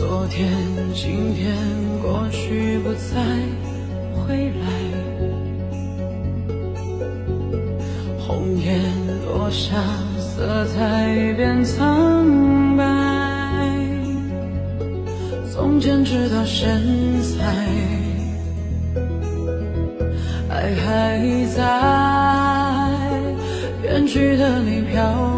昨天，今天，过去不再回来。红叶落下，色彩变苍白。从前知道现在，爱还在，远去的你飘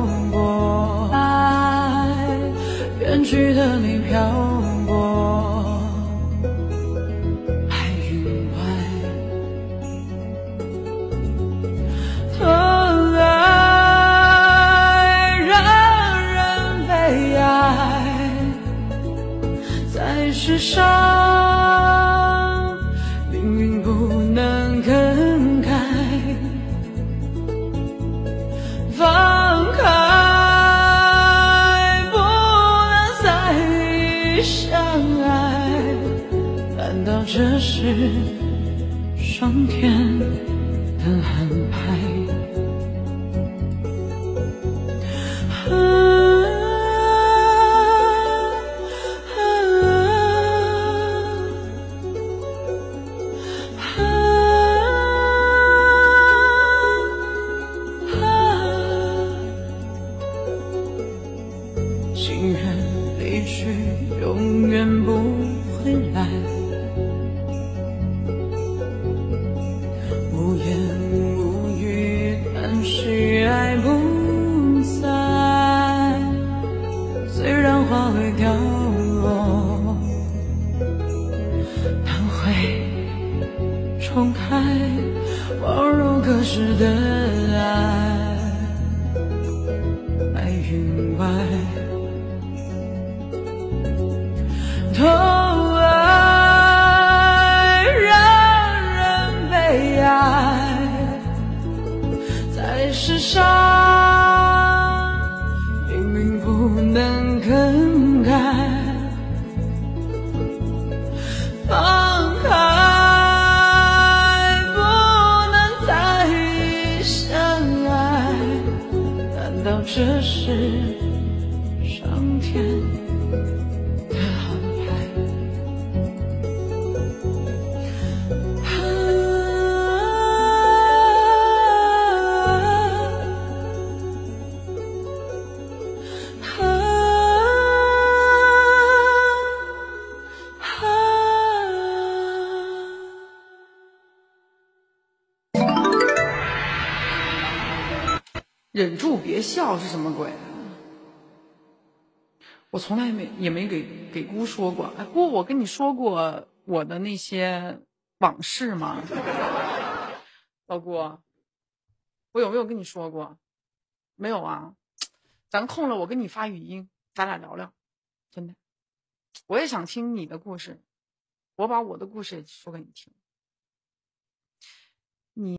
世上，命运不能更改，放开，不能再相爱。难道这是上天的安排？会凋落，但会重开，恍如隔世的爱。白云外。道这是上天。忍住别笑是什么鬼？我从来没也没给给姑说过。哎，姑，我跟你说过我的那些往事吗？老姑，我有没有跟你说过？没有啊。咱空了，我跟你发语音，咱俩聊聊。真的，我也想听你的故事，我把我的故事也说给你听。